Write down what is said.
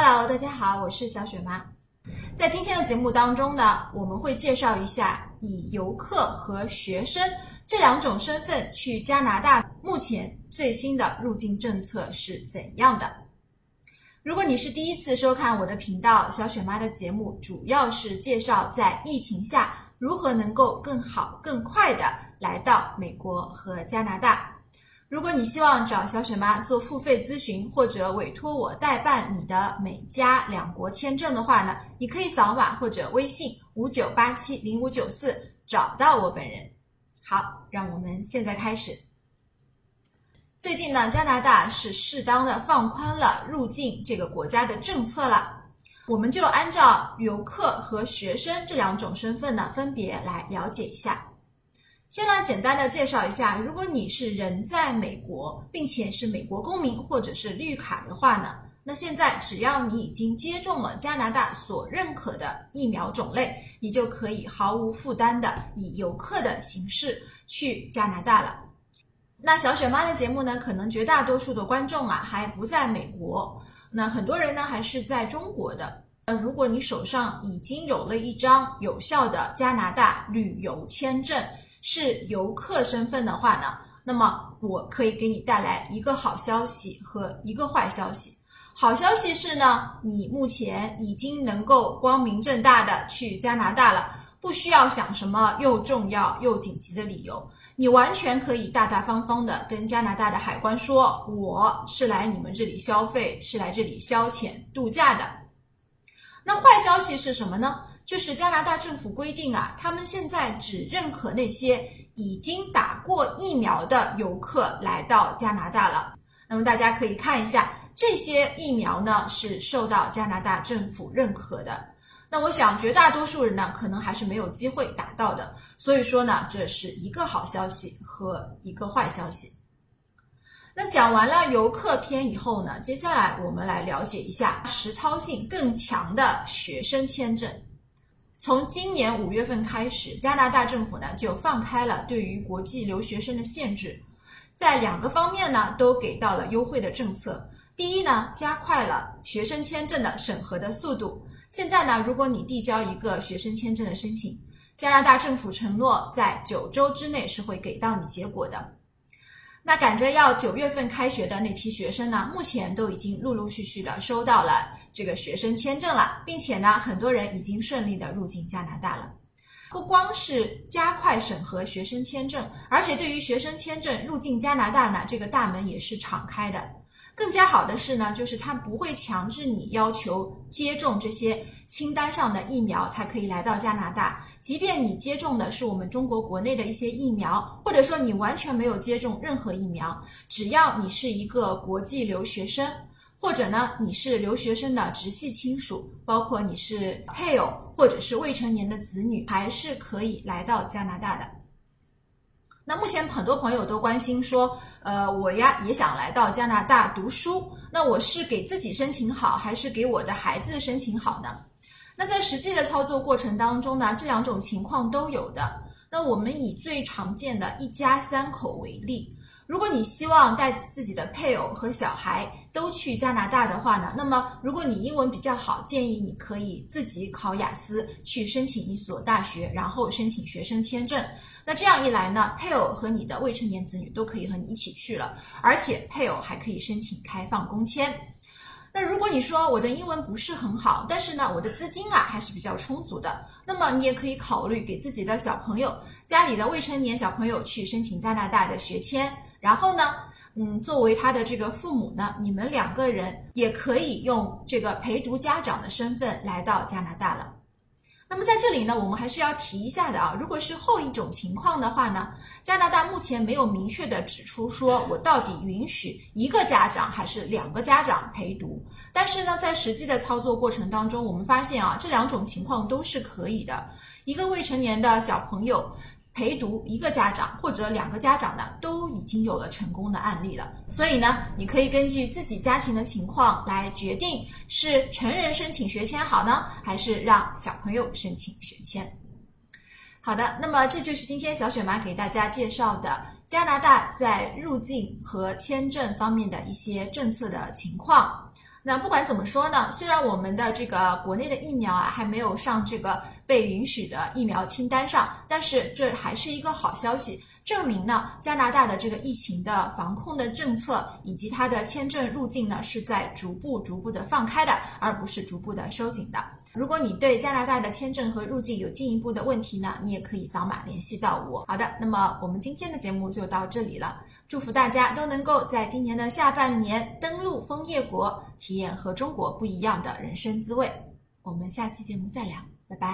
Hello，大家好，我是小雪妈。在今天的节目当中呢，我们会介绍一下以游客和学生这两种身份去加拿大目前最新的入境政策是怎样的。如果你是第一次收看我的频道，小雪妈的节目主要是介绍在疫情下如何能够更好、更快的来到美国和加拿大。如果你希望找小雪妈做付费咨询，或者委托我代办你的美加两国签证的话呢，你可以扫码或者微信五九八七零五九四找到我本人。好，让我们现在开始。最近呢，加拿大是适当的放宽了入境这个国家的政策了，我们就按照游客和学生这两种身份呢，分别来了解一下。先来简单的介绍一下，如果你是人在美国，并且是美国公民或者是绿卡的话呢，那现在只要你已经接种了加拿大所认可的疫苗种类，你就可以毫无负担的以游客的形式去加拿大了。那小雪妈的节目呢，可能绝大多数的观众啊还不在美国，那很多人呢还是在中国的。呃，如果你手上已经有了一张有效的加拿大旅游签证，是游客身份的话呢，那么我可以给你带来一个好消息和一个坏消息。好消息是呢，你目前已经能够光明正大的去加拿大了，不需要想什么又重要又紧急的理由，你完全可以大大方方的跟加拿大的海关说，我是来你们这里消费，是来这里消遣度假的。那坏消息是什么呢？就是加拿大政府规定啊，他们现在只认可那些已经打过疫苗的游客来到加拿大了。那么大家可以看一下，这些疫苗呢是受到加拿大政府认可的。那我想绝大多数人呢，可能还是没有机会打到的。所以说呢，这是一个好消息和一个坏消息。那讲完了游客篇以后呢，接下来我们来了解一下实操性更强的学生签证。从今年五月份开始，加拿大政府呢就放开了对于国际留学生的限制，在两个方面呢都给到了优惠的政策。第一呢，加快了学生签证的审核的速度。现在呢，如果你递交一个学生签证的申请，加拿大政府承诺在九周之内是会给到你结果的。那赶着要九月份开学的那批学生呢，目前都已经陆陆续续的收到了。这个学生签证了，并且呢，很多人已经顺利的入境加拿大了。不光是加快审核学生签证，而且对于学生签证入境加拿大呢，这个大门也是敞开的。更加好的是呢，就是它不会强制你要求接种这些清单上的疫苗才可以来到加拿大。即便你接种的是我们中国国内的一些疫苗，或者说你完全没有接种任何疫苗，只要你是一个国际留学生。或者呢，你是留学生的直系亲属，包括你是配偶或者是未成年的子女，还是可以来到加拿大的。那目前很多朋友都关心说，呃，我呀也想来到加拿大读书，那我是给自己申请好，还是给我的孩子申请好呢？那在实际的操作过程当中呢，这两种情况都有的。那我们以最常见的一家三口为例。如果你希望带自己的配偶和小孩都去加拿大的话呢，那么如果你英文比较好，建议你可以自己考雅思去申请一所大学，然后申请学生签证。那这样一来呢，配偶和你的未成年子女都可以和你一起去了，而且配偶还可以申请开放工签。那如果你说我的英文不是很好，但是呢，我的资金啊还是比较充足的，那么你也可以考虑给自己的小朋友、家里的未成年小朋友去申请加拿大的学签。然后呢，嗯，作为他的这个父母呢，你们两个人也可以用这个陪读家长的身份来到加拿大了。那么在这里呢，我们还是要提一下的啊，如果是后一种情况的话呢，加拿大目前没有明确的指出说我到底允许一个家长还是两个家长陪读。但是呢，在实际的操作过程当中，我们发现啊，这两种情况都是可以的。一个未成年的小朋友。陪读一个家长或者两个家长呢，都已经有了成功的案例了。所以呢，你可以根据自己家庭的情况来决定是成人申请学签好呢，还是让小朋友申请学签。好的，那么这就是今天小雪妈给大家介绍的加拿大在入境和签证方面的一些政策的情况。那不管怎么说呢，虽然我们的这个国内的疫苗啊还没有上这个被允许的疫苗清单上，但是这还是一个好消息，证明呢加拿大的这个疫情的防控的政策以及它的签证入境呢是在逐步逐步的放开的，而不是逐步的收紧的。如果你对加拿大的签证和入境有进一步的问题呢，你也可以扫码联系到我。好的，那么我们今天的节目就到这里了。祝福大家都能够在今年的下半年登陆枫叶国，体验和中国不一样的人生滋味。我们下期节目再聊，拜拜。